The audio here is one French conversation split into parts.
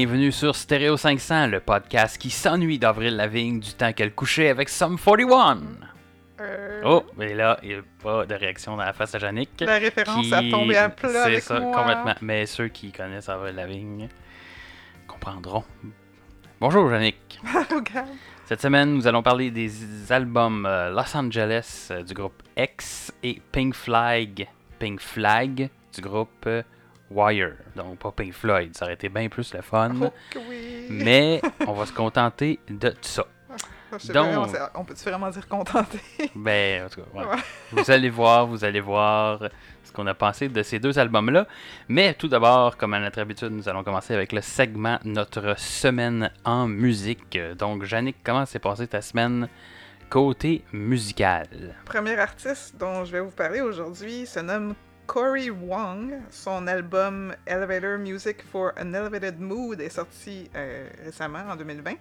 Bienvenue sur Stereo 500, le podcast qui s'ennuie d'Avril Lavigne du temps qu'elle couchait avec Sum 41. Euh, Oh, mais là, il n'y a pas de réaction dans la face à Yannick. La référence qui- a tombé à plat C'est ça, moi. complètement. Mais ceux qui connaissent Avril Lavigne comprendront. Bonjour, Yannick. Cette semaine, nous allons parler des albums euh, Los Angeles euh, du groupe X et Pink Flag, Pink Flag du groupe Wire. Donc, pas Pink Floyd, ça aurait été bien plus le fun. Oh oui. Mais on va se contenter de ça. Je sais donc- on, peut-tu vraiment dire contenté? Ben, en tout cas, ouais. Ouais. vous allez voir, vous allez voir ce qu'on a pensé de ces deux albums-là. Mais tout d'abord, comme à notre habitude, nous allons commencer avec le segment Notre semaine en musique. Donc, Yannick, comment s'est passée ta semaine côté musical? Premier artiste dont je vais vous parler aujourd'hui se nomme Cory Wong. Son album Elevator Music for an Elevated Mood est sorti euh, récemment, en 2020.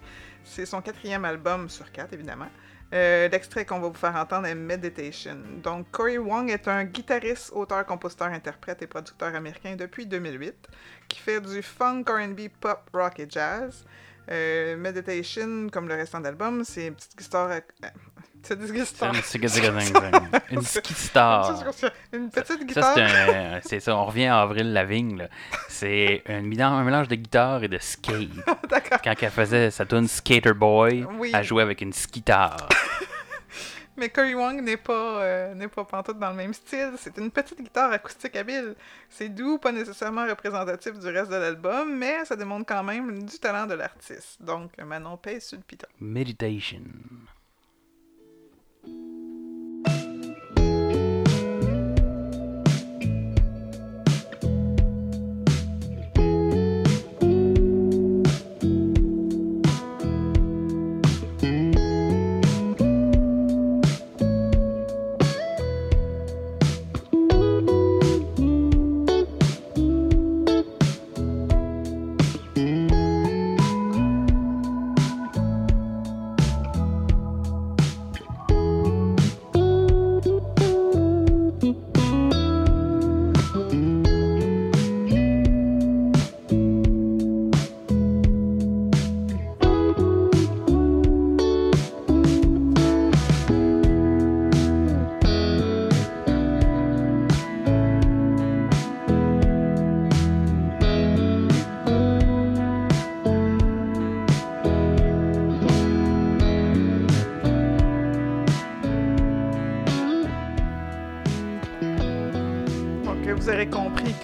C'est son quatrième album sur quatre, évidemment. Euh, L'extrait qu'on va vous faire entendre est Meditation. Donc, Cory Wong est un guitariste, auteur, compositeur, interprète et producteur américain depuis 2008 qui fait du funk, R&B, pop, rock et jazz. Euh, Meditation, comme le restant de l'album, c'est une petite guitare... C'est guitare... une. Une ski star. Une petite Ça, guitare. un- c'est ça, on revient à Avril Lavigne. C'est un, mélange- de guitare et de skate. D'accord. Quand elle faisait sa tune Skater Boy, elle jouait avec une skitar. Mais Cory Wong n'est pas, euh, n'est pas pantoute dans le même style. C'est une petite guitare acoustique habile. C'est doux, pas nécessairement représentatif du reste de l'album, mais ça démontre quand même du talent de l'artiste. Donc, Manon pèse sur le piton. Meditation.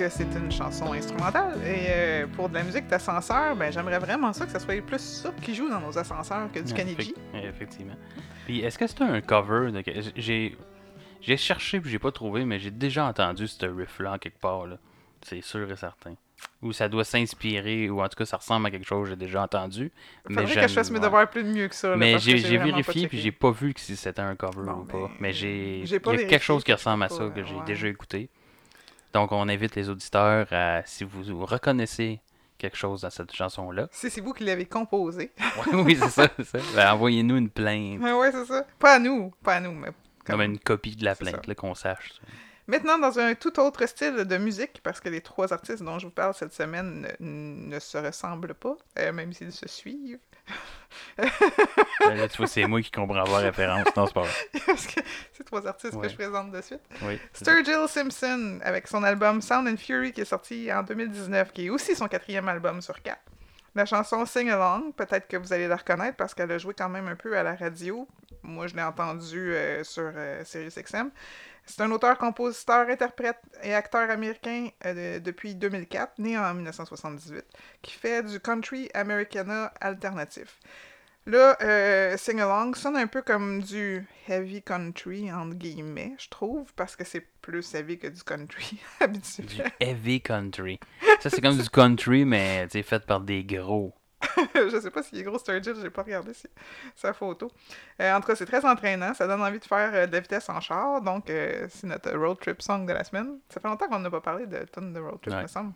Que c'est une chanson instrumentale. Et euh, pour de la musique d'ascenseur, ben, j'aimerais vraiment ça que ça soit plus ça qui joue dans nos ascenseurs que du Kennedy. effect- Effectivement. Puis est-ce que c'est un cover de... J'ai j'ai cherché puis j'ai pas trouvé, mais j'ai déjà entendu ce riff-là en quelque part. là. C'est sûr et certain. Ou ça doit s'inspirer, ou en tout cas ça ressemble à quelque chose que j'ai déjà entendu. Mais Faudrait que j'aime- je fasse mes devoirs plus de mieux que ça. là, Mais que j'ai vérifié puis j'ai pas vu que si c'était un cover Bon, ou pas. ben, Mais j'ai il y a quelque chose qui que ressemble à ça que j'ai ouais. déjà écouté. Donc on invite les auditeurs à si vous reconnaissez quelque chose dans cette chanson là. Si c'est vous qui l'avez composé. oui, c'est ça, c'est ça. Ben, envoyez-nous une plainte. Ouais, c'est ça. Pas à nous, pas à nous, mais Comme une copie de la plainte, qu'on sache. ça. Maintenant, dans un tout autre style de musique, parce que les trois artistes dont je vous parle cette semaine ne, ne se ressemblent pas, euh, même s'ils se suivent. Ben, là, tu vois, c'est moi qui comprends pas la référence. Non, c'est pas vrai. parce que c'est trois artistes Ouais. que je présente de suite. Oui. Sturgill Simpson, avec son album Sound and Fury, qui est sorti en 2019, qui est aussi son quatrième album sur quatre. La chanson Sing Along, peut-être que vous allez la reconnaître parce qu'elle a joué quand même un peu à la radio. Moi, je l'ai entendue euh, sur euh, SiriusXM. C'est un auteur, compositeur, interprète et acteur américain euh, de- depuis 2004, né en 1978, qui fait du country americana alternatif. Là, euh, Sing Along sonne un peu comme du heavy country, entre guillemets, je trouve, parce que c'est plus heavy que du country habituel. Du heavy country. Ça, c'est comme du country, mais fait par des gros. je sais pas s'il est gros Sturgill, j'ai pas regardé si- sa photo. Euh, en tout cas, c'est très entraînant, ça donne envie de faire euh, de la vitesse en char, donc euh, c'est notre road trip song de la semaine. Ça fait longtemps qu'on n'a pas parlé de tonnes de road trip, Ouais. me semble.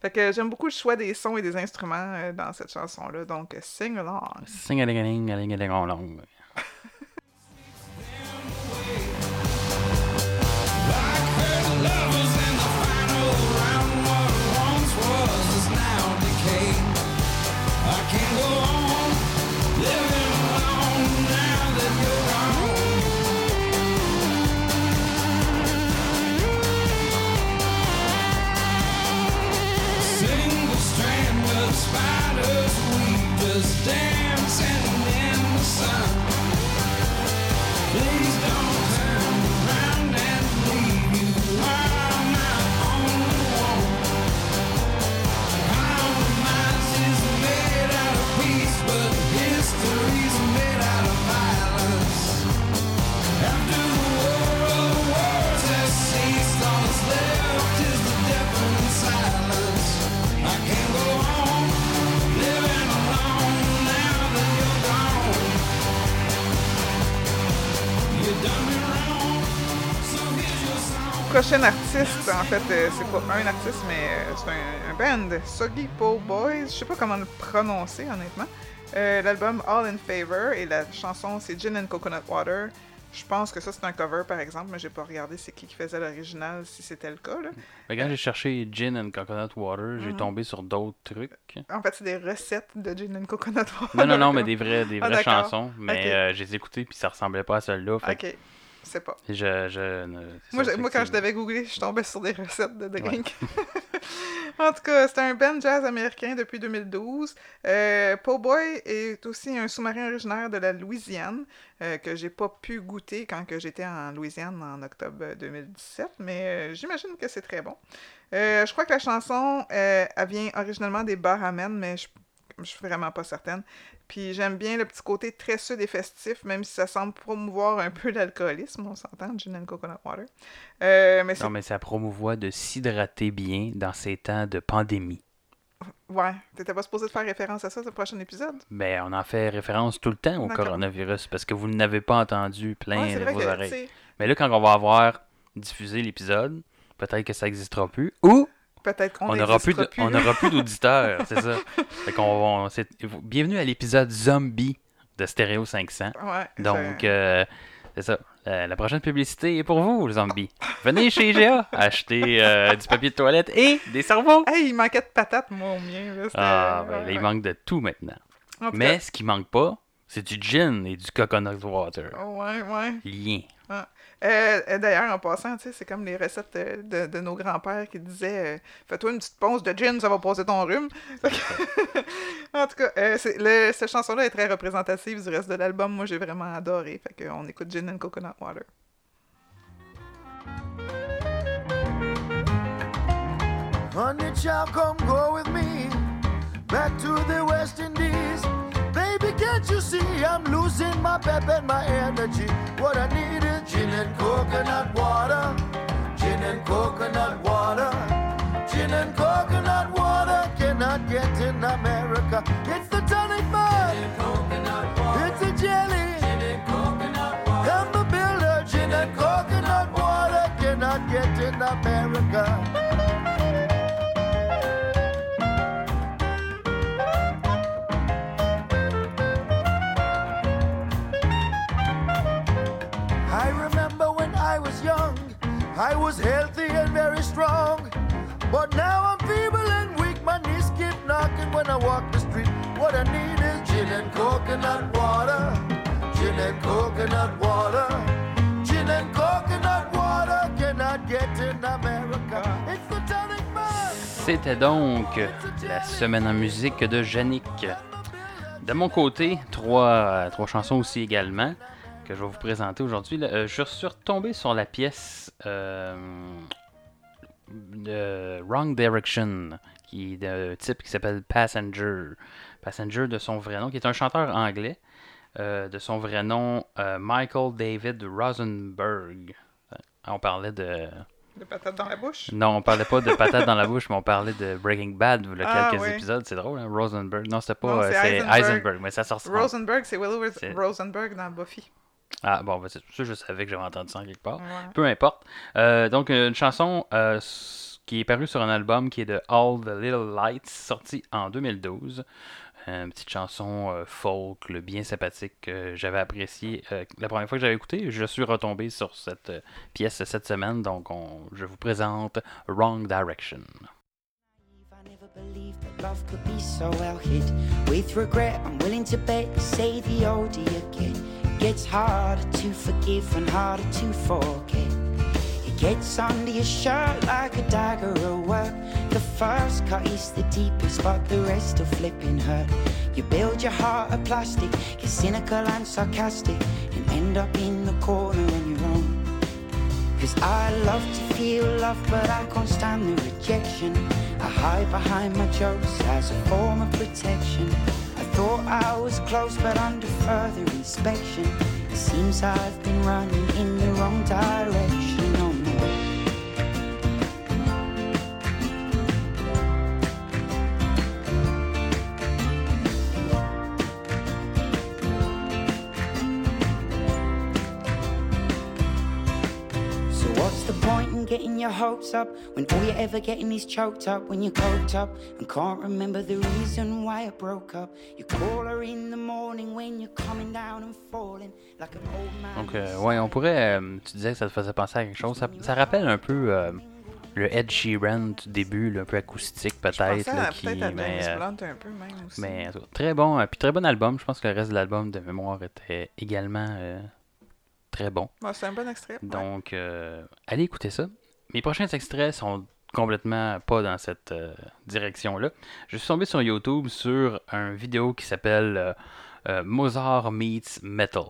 Fait que j'aime beaucoup le choix des sons et des instruments euh, dans cette chanson-là, donc sing along. Sing a ling a ling Prochain artiste, en fait, euh, c'est pas un artiste, mais euh, c'est un, un band, Soggy Po Boys. Je sais pas comment le prononcer, honnêtement. Euh, L'album All in Favor et la chanson c'est Gin and Coconut Water. Je pense que ça c'est un cover par exemple, mais j'ai pas regardé c'est qui qui faisait l'original, si c'était le cas. Là. Mais quand j'ai cherché gin and coconut water, Mhm. j'ai tombé sur d'autres trucs. En fait, c'est des recettes de Gin and Coconut Water. Non, non, non, mais des vraies, des Ah, vraies chansons. Mais Ok. euh, je les ai écoutées puis ça ressemblait pas à celle-là. Fait que Ok, c'est pas. je, je, Moi, moi, quand je l'avais googlé, je tombais sur des recettes de drink. en tout cas, c'est un band jazz américain depuis 2012. Euh, Po Boy est aussi un sous-marin originaire de la Louisiane euh, que j'ai pas pu goûter quand j'étais en Louisiane en octobre 2017, mais euh, j'imagine que c'est très bon. Euh, je crois que la chanson, euh, elle vient originellement des Bahamen, mais je, je suis vraiment pas certaine. Puis j'aime bien le petit côté très sud et festif, même si ça semble promouvoir un peu l'alcoolisme, on s'entend, gin and coconut water. Euh, mais. Non, mais ça promouvoit de s'hydrater bien dans ces temps de pandémie. Ouais, t'étais pas supposé de faire référence à ça, ce prochain épisode? Ben, on en fait référence tout le temps au coronavirus parce que vous n'avez pas entendu plein Ouais, de vos que, oreilles. sais, Mais là, quand on va avoir diffusé l'épisode, peut-être que ça n'existera plus. Ou peut-être qu'on on n'aura plus, n'existera de- plus. on n'aura plus d'auditeurs, c'est ça. Fait qu'on on- c'est- bienvenue à l'épisode zombie de Stéréo 500. Ouais, Donc, je- euh, c'est ça. La, la prochaine publicité est pour vous, les zombies. Venez chez IGA acheter euh, du papier de toilette et des cerveaux. Hey, il manquait de patates, moi, au mien. Là, Ah, ben, ouais, il ouais. manque de tout maintenant. Mais ce qui manque pas, c'est du gin et du coconut water. cas, Ouais, ouais. Lien. Euh, euh, D'ailleurs, en passant, c'est comme les recettes euh, de, de nos grands-pères qui disaient euh, Fais-toi une petite ponce de gin, ça va passer ton rhume. En tout cas, euh, le- cette chanson-là est très représentative du reste de l'album. Moi, j'ai vraiment adoré. Fait qu'on écoute Gin and Coconut Water. Can't you see I'm losing my pep and my energy? What I need is gin and coconut water. Gin and coconut water. Gin and coconut I was healthy and very strong. But now I'm feeble and weak, my knees keep knocking when I walk the street. What I need is gin and coconut water. Gin and coconut water. Gin and coconut water cannot get in America? It's the tonic man. C'était donc la semaine en musique de Yannick. De mon côté, trois, trois chansons aussi également que je vais vous présenter aujourd'hui. Euh, je suis retombé sur la pièce euh, de Wrong Direction, qui est d'un type qui s'appelle Passenger. Passenger de son vrai nom, qui est un chanteur anglais. euh, de son vrai nom, euh, Michael David Rosenberg. On parlait de De patates dans la bouche? Non, on parlait pas de patates dans la bouche, mais on parlait de Breaking Bad, il y a Ah, quelques épisodes. C'est drôle, hein? Rosenberg. Non, c'était pas. C'est Heisenberg. Heisenberg, mais ça sort Rosenberg, c'est Willow Rosenberg dans Buffy. Ah, bon, ben, c'est ça, je savais que j'avais entendu ça en quelque part. Ouais. Peu importe. Euh, donc, une chanson euh, qui est parue sur un album qui est de All the Little Lights, sorti en 2012. Euh, Une petite chanson euh, folk, là, bien sympathique, que j'avais appréciée euh, la première fois que j'avais écouté. Je suis retombé sur cette euh, pièce cette semaine, donc on- je vous présente Wrong Direction. I never believed that love could be so well hid. With regret, I'm willing to bet you say the older you get, it gets harder to forgive and harder to forget. It gets under your shirt like a dagger at work. The first cut is the deepest, but the rest are flipping hurt. You build your heart of plastic, get cynical and sarcastic, and end up in the corner on your own. Cause I love to feel love, but I can't stand the rejection. I hide behind my jokes as a form of protection. Thought I was close, but under further inspection, it seems I've been running in the wrong direction. Your hopes up when all you're ever getting is choked up when you're coked up and can't remember the reason why it broke up? You call her in the morning when you're coming down and falling like an old man. Donc, euh, ouais, on pourrait. euh, tu disais que ça te faisait penser à quelque chose. Ça, ça rappelle un peu euh, le Ed Sheeran du début, là, un peu acoustique peut-être. mais, euh. Mais très bon, euh, puis très bon album. Je pense que le reste de l'album de mémoire était également euh, très bon. Ouais, c'est un bon extrait. ouais. Donc, euh, allez écouter ça. Mes prochains extraits sont complètement pas dans cette euh, direction-là. Je suis tombé sur YouTube sur un vidéo qui s'appelle euh, euh, Mozart Meets Metal.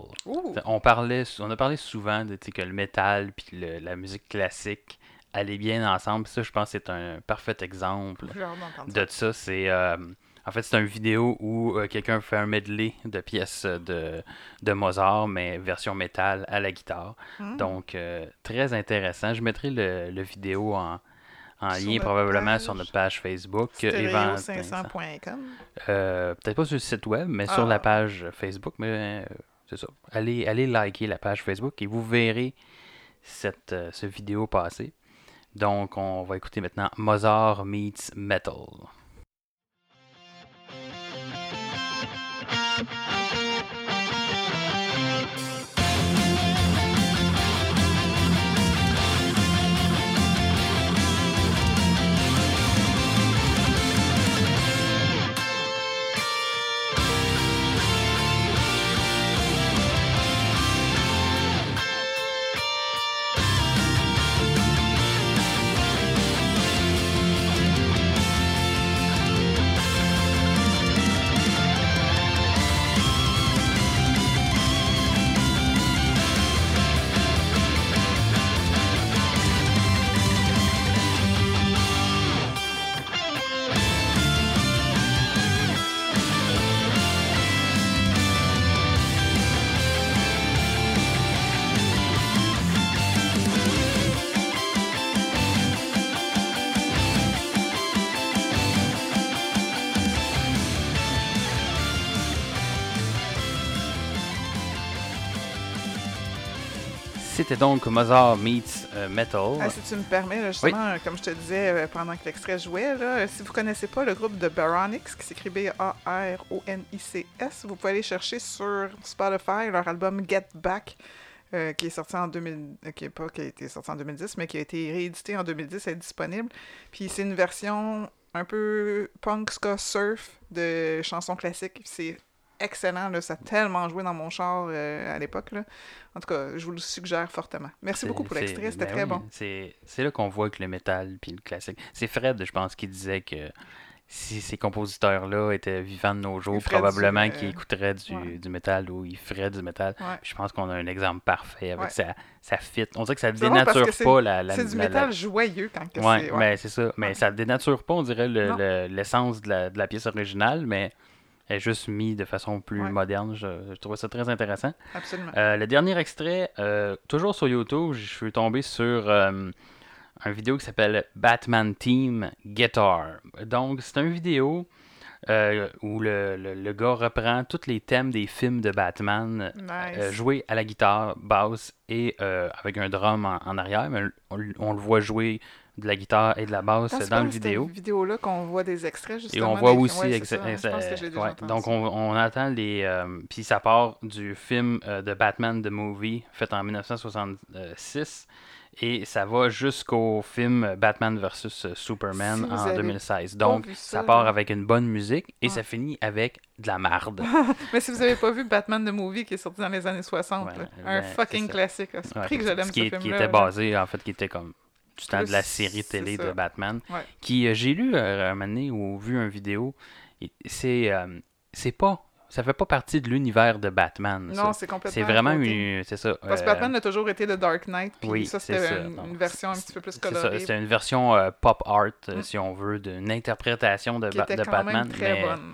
On parlait, on a parlé souvent de que le métal puis le- la musique classique allaient bien ensemble. Ça, je pense c'est un parfait exemple de ça. C'est euh, en fait c'est une vidéo où euh, quelqu'un fait un medley de pièces de, de Mozart, mais version métal à la guitare. Hmm. Donc euh, très intéressant. Je mettrai le, le vidéo en, en Sur lien probablement page. sur notre page Facebook. Évent- Stéréo500.com. euh, Peut-être pas sur le site web, mais sur Ah. la page Facebook. Mais euh, c'est ça. Allez, allez liker la page Facebook et vous verrez cette, euh, ce vidéo passer. Donc, on va écouter maintenant Mozart meets Metal. C'était donc Mozart meets euh, Metal. Ah, si tu me permets, justement, comme je te disais euh, pendant que l'extrait jouait, là, si vous connaissez pas le groupe de Baronix, qui s'écrit B-A-R-O-N-I-C-S, vous pouvez aller chercher sur Spotify leur album Get Back, euh, qui est sorti en 2000, euh, qui est pas qui a été sorti en 2010, mais qui a été réédité en 2010, est disponible. Puis c'est une version un peu punk ska surf de chansons classiques. C'est excellent, là, ça a tellement joué dans mon char euh, à l'époque. En tout cas, je vous le suggère fortement. Merci beaucoup pour l'extrait, c'était ben très oui, bon. C'est là qu'on voit que le métal puis le classique. C'est Fred, je pense, qui disait que si ces compositeurs-là étaient vivants de nos jours, probablement euh, qu'ils écouteraient du, ouais. du métal ou ils feraient du métal. Ouais. Je pense qu'on a un exemple parfait avec Ouais. ça. Ça fit. On dirait que ça dénature pas la, la C'est du la- la- métal joyeux quand que c'est. mais c'est ça. Mais ça dénature pas, on dirait, le- Non. le- l'essence de, la, de la pièce originale, mais est juste mise de façon plus Ouais. moderne. Je, je trouvais ça très intéressant. Absolument. Euh, le dernier extrait, euh, toujours sur YouTube, je suis tombé sur euh, un vidéo qui s'appelle Batman Team Guitar. Donc, c'est une vidéo euh, où le, le- le gars reprend tous les thèmes des films de Batman Nice. euh, joués à la guitare basse et avec un drum en, en arrière. Mais on, on le voit jouer de la guitare et de la basse Attends, c'est dans pas la cette vidéo. vidéo-là qu'on voit des extraits, Et justement. on voit des- aussi, ouais, c'est ça, hein, Je pense que je l'ai déjà ouais, entendu. donc on, on attend les, euh, puis ça part du film euh, de Batman the Movie fait en 1966 et ça va jusqu'au film Batman vs Superman Si vous en avez 2016. pas Donc ça, ça, part avec une bonne musique et Ouais. ça finit avec de la marde. Mais si vous avez pas vu Batman the Movie qui est sorti dans les années 60, Ouais, là, ben, un c'est fucking classique. là. C'est Ouais, que je l'aime ce ce qui, est- film-là. qui était basé en fait qui était comme du temps de la série télé de Batman Ouais. qui euh, j'ai lu euh, un moment donné ou vu une vidéo c'est euh, c'est pas ça fait pas partie de l'univers de Batman. Non, c'est complètement. c'est vraiment une c'est ça Parce que euh, Batman a toujours été le Dark Knight, puis oui, ça, c'est c'était une, version un petit peu plus colorée. c'est une version euh, pop art Mm. si on veut d'une interprétation de, qui Ba- était de quand Batman même très mais- bonne.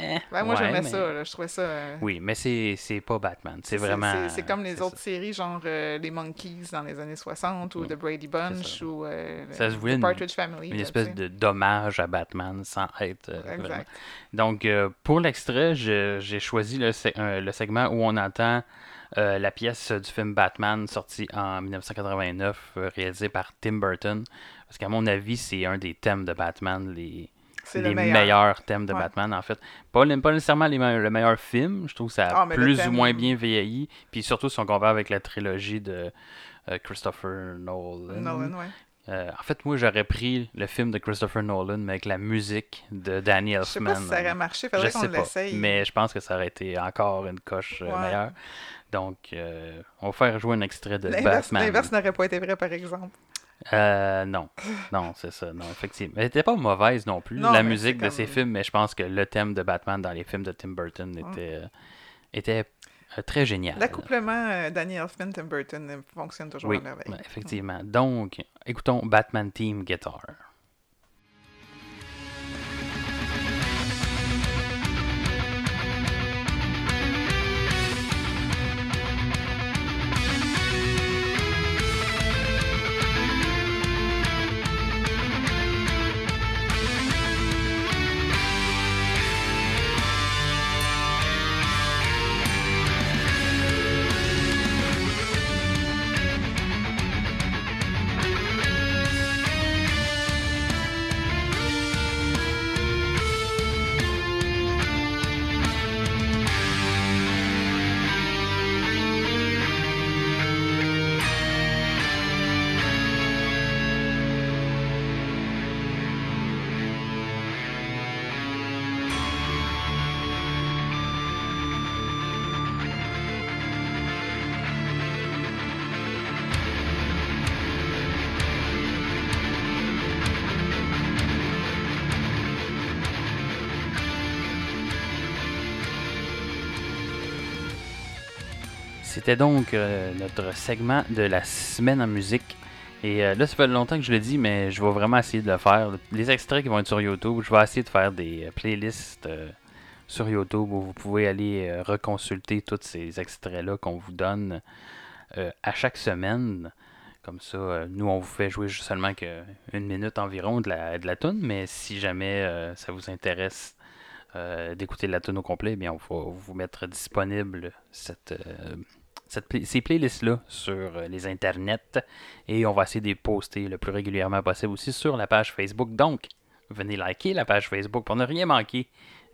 Eh, Ben, moi, ouais, j'aimais mais- ça. là. Je trouvais ça. euh, oui mais c'est pas Batman c'est vraiment C'est comme les autres ça. séries, genre euh, les Monkeys dans les années 60 ou Mm. The Brady Bunch ou euh, Ça se voulait The une- Partridge Family. une là, espèce de dommage à Batman sans être euh, Exact. Donc, pour l'extrait, j'ai choisi le, se- le segment où on entend la pièce du film Batman sorti en 1989, euh, réalisé par Tim Burton. Parce qu'à mon avis, c'est un des thèmes de Batman, les, C'est les le meilleur. meilleurs thèmes de Ouais. Batman, en fait. Pas, pas nécessairement les me- le meilleur film, je trouve que ça a Ah, plus thème- ou moins bien vieilli. Puis surtout si on compare avec la trilogie de euh, Christopher Nolan. Nolan, ouais. Euh, en fait, moi, j'aurais pris le film de Christopher Nolan, mais avec la musique de Danny Je sais Elfman. pas si ça aurait marché, faudrait qu'on l'essaye. mais je pense que ça aurait été encore une coche euh, Ouais. meilleure. Donc, euh, on va faire jouer un extrait de Batman. l'inverse n'aurait pas été vrai, par exemple. Euh, non, non, c'est ça, non, effectivement. Elle était pas mauvaise non plus, Non, la musique de ces films, mais je pense que le thème de Batman dans les films de Tim Burton était, euh, était euh, très génial. L'accouplement euh, Danny Elfman Tim Burton euh, fonctionne toujours Oui, à merveille. effectivement. Donc, écoutons Batman Team Guitar. C'était donc euh, notre segment de la semaine en musique. Et euh, là, ça fait longtemps que je le dis, mais je vais vraiment essayer de le faire. Les extraits qui vont être sur YouTube, je vais essayer de faire des euh, playlists sur YouTube où vous pouvez aller reconsulter tous ces extraits-là qu'on vous donne à chaque semaine. Comme ça, nous, on vous fait jouer juste seulement que une minute environ de la, de la tune, mais si jamais ça vous intéresse d'écouter la tune au complet, bien, on va vous mettre disponible cette, cette ces playlists-là sur euh, les internets et on va essayer de les poster le plus régulièrement possible aussi sur la page Facebook. Donc, venez liker la page Facebook pour ne rien manquer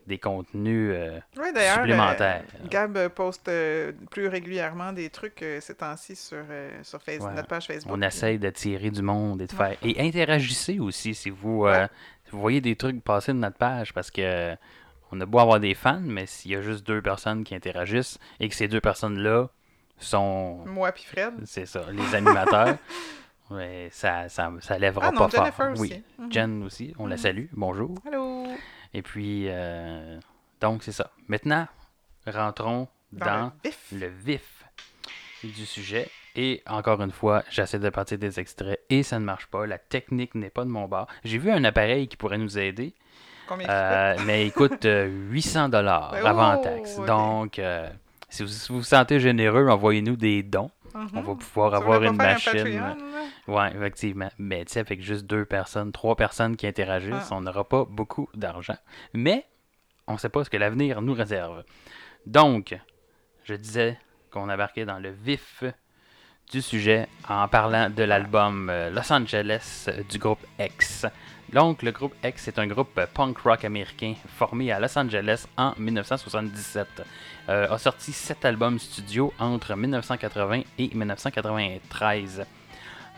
des contenus euh, Oui, supplémentaires. euh, Gab poste euh, plus régulièrement des trucs ces temps-ci sur, sur Ouais. notre page Facebook. On essaye d'attirer du monde et de Ouais. faire. Et interagissez aussi si vous, Ouais. si vous voyez des trucs passer de notre page parce que on a beau avoir des fans, mais s'il y a juste deux personnes qui interagissent et que ces deux personnes-là sont. Moi puis Fred. C'est ça, les animateurs. ouais, ça, ça, ça lèvera Ah non, pas Jennifer fort. aussi. Oui, Mhm. Jen aussi, on la Mhm. salue. Bonjour. Allô? Et puis, euh, donc c'est ça. Maintenant, rentrons Dans, dans le vif. le vif du sujet. Et encore une fois, j'essaie de partir des extraits et ça ne marche pas. La technique n'est pas de mon bord. J'ai vu un appareil qui pourrait nous aider, Combien euh, mais il coûte euh, 800 dollars Oh, avant taxe. ok. Donc, euh, si vous vous sentez généreux, envoyez-nous des dons. On va pouvoir avoir Mhm. Une un machine. Ouais, effectivement. Mais tu sais, avec juste deux personnes, trois personnes qui interagissent, Ah. on n'aura pas beaucoup d'argent. Mais on ne sait pas ce que l'avenir nous réserve. Donc, je disais qu'on embarquait dans le vif du sujet en parlant de l'album euh, Los Angeles euh, du groupe X. Donc, le groupe X est un groupe punk rock américain formé à Los Angeles en 1977. Euh, a sorti sept albums studio entre 1980 et 1993.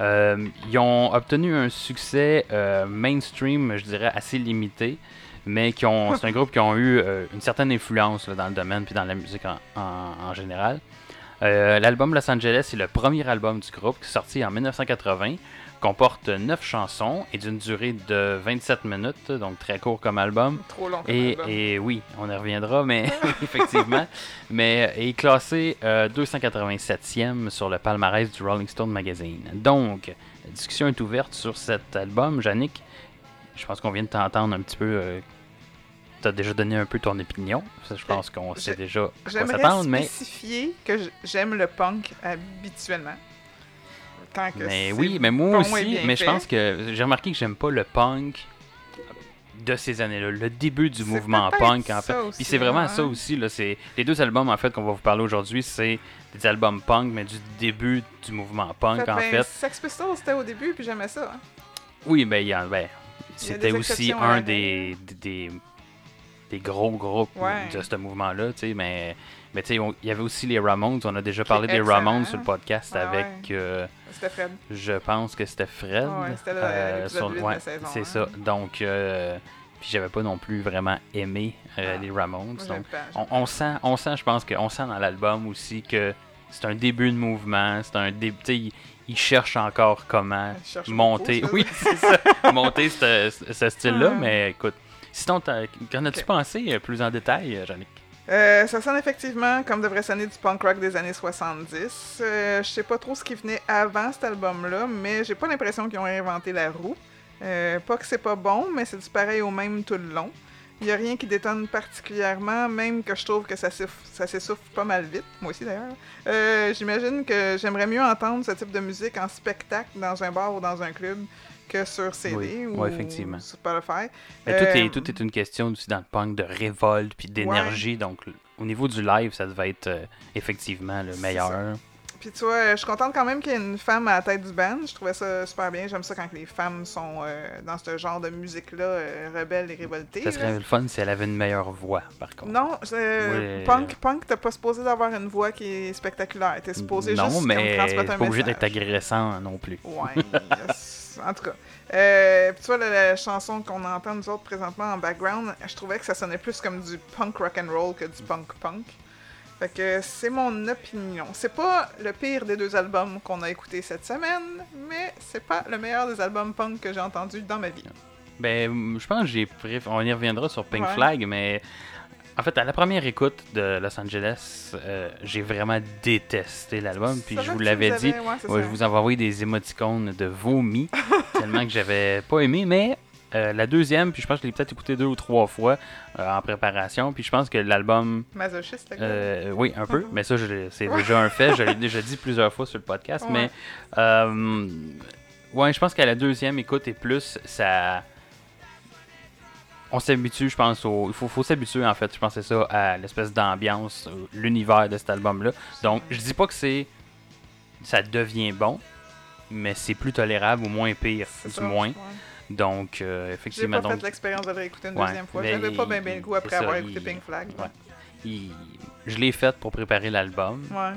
Euh, ils ont obtenu un succès euh, mainstream, je dirais, assez limité, mais qui ont, c'est un groupe qui ont eu une certaine influence dans le domaine puis dans la musique en, en- général. L'album Los Angeles est le premier album du groupe, qui est sorti en 1980, comporte 9 chansons et d'une durée de 27 minutes, donc très court comme album. Trop long. comme Et, album. et oui, on y reviendra, mais effectivement. Mais est classé euh, 287e sur le palmarès du Rolling Stone Magazine. Donc, la discussion est ouverte sur cet album. Yannick, je pense qu'on vient de t'entendre un petit peu. tu as déjà donné un peu ton opinion. Ça, je pense qu'on sait déjà J'aimerais s'attendre, mais, spécifier que j'aime le punk habituellement. Tant que mais oui, mais moi aussi. Mais je pense que j'ai remarqué que j'aime pas le punk de ces années-là. Le début du mouvement punk, en fait. Puis c'est vraiment hein. ça aussi. Là, c'est les deux albums en fait qu'on va vous parler aujourd'hui, c'est des albums punk, mais du début du mouvement punk en ben, fait. Sex Pistols, c'était au début, puis j'aimais ça. hein. Oui, ben, il y en- ben, c'était aussi un des, des, des, des gros groupes Ouais. de ce mouvement-là, tu sais, mais, mais tu sais, il y avait aussi les Ramones, on a déjà parlé des. Ramones sur le podcast Ouais, avec, ouais. euh, C'était Fred. je pense que c'était Fred. Ouais, c'était euh, sur- ouais, c'est hein. ça. Donc, euh, puis j'avais pas non plus vraiment aimé euh, Ah. les Ramones. Moi, donc, on, on sent, on sent, je pense qu'on sent dans l'album aussi que c'est un début de mouvement, c'est un début, tu sais, il, cherche encore comment cherche monter, beaucoup, oui, c'est ça, monter ce, ce style-là, Ah. mais écoute, sinon, qu'en as-tu pensé euh, plus en détail, Jannick? Euh, ça sonne effectivement comme devrait sonner du punk rock des années 70. Euh, je sais pas trop ce qui venait avant cet album-là, mais j'ai pas l'impression qu'ils ont inventé la roue. Euh, pas que c'est pas bon, mais c'est du pareil au même tout le long. Il y a rien qui détonne particulièrement, même que je trouve que ça s'essouffle pas mal vite. Moi aussi d'ailleurs. J'imagine que j'aimerais mieux entendre ce type de musique en spectacle dans un bar ou dans un club que sur CD Oui. ou Ouais, effectivement. sur Spotify. Mais tout, Euh, est, tout est une question aussi dans le punk de révolte puis d'énergie, donc au niveau du live, ça devait être euh, effectivement le meilleur. Puis tu vois, je suis contente quand même qu'il y ait une femme à la tête du band. Je trouvais ça super bien. J'aime ça quand les femmes sont euh, dans ce genre de musique-là, euh, rebelles et révoltées. Ça là. serait le fun si elle avait une meilleure voix, par contre. Non, punk, punk, t'as pas supposé d'avoir une voix qui est spectaculaire. T'es supposé non, juste comme mais transmettre c'est un pas obligé d'être agressant non plus. Ouais, yes. En tout cas. Euh, puis tu vois, la, la chanson qu'on entend nous autres présentement en background, je trouvais que ça sonnait plus comme du punk rock and roll que du punk punk. Fait que c'est mon opinion. C'est pas le pire des deux albums qu'on a écoutés cette semaine, mais c'est pas le meilleur des albums punk que j'ai entendu dans ma vie. Ben, je pense que j'ai préf... On y reviendra sur Pink Ouais. Flag, mais en fait, à la première écoute de Los Angeles, euh, j'ai vraiment détesté l'album. Puis je vous l'avais dit, avez- ouais, c'est ouais, ça. je vous avais envoyé des émoticônes de vomi, tellement que j'avais pas aimé. Mais euh, la deuxième, puis je pense que je l'ai peut-être écouté deux ou trois fois euh, en préparation. Puis je pense que l'album, Masochiste, euh, oui, un peu, mais ça, c'est déjà un fait. Je l'ai déjà dit plusieurs fois sur le podcast. Ouais. Mais, ouais, je pense qu'à la deuxième écoute et plus, ça. On s'habitue, je pense, au. Il faut, faut s'habituer, en fait, je pense, c'est ça, à l'espèce d'ambiance, euh, l'univers de cet album-là. Donc, je dis pas que c'est. Ça devient bon, mais c'est plus tolérable ou moins pire, du ça, moins. ouais. Donc, euh, J'ai effectivement. pas donc, fait l'expérience de réécouter une Ouais, deuxième fois. J'avais pas bien bien le goût après ça, avoir écouté il- Pink Flag. ouais. il- je l'ai fait pour préparer l'album. Ouais.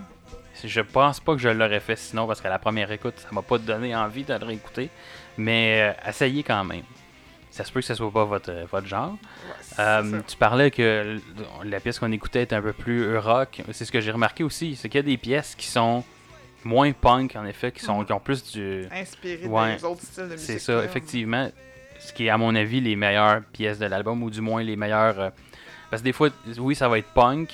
Je pense pas que je l'aurais fait sinon parce qu'à la première écoute, ça m'a pas donné envie de le réécouter. Mais euh, essayez quand même. Ça se peut que ce soit pas votre, votre genre. Ouais, Euh, tu parlais que la pièce qu'on écoutait était un peu plus rock. C'est ce que j'ai remarqué aussi. C'est qu'il y a des pièces qui sont moins punk, en effet, qui, sont, qui ont plus du. Inspiré ouais, des autres styles de musique. C'est ça, effectivement. Ce qui est, à mon avis, les meilleures pièces de l'album, ou du moins les meilleures. euh, Parce que des fois, oui, ça va être punk,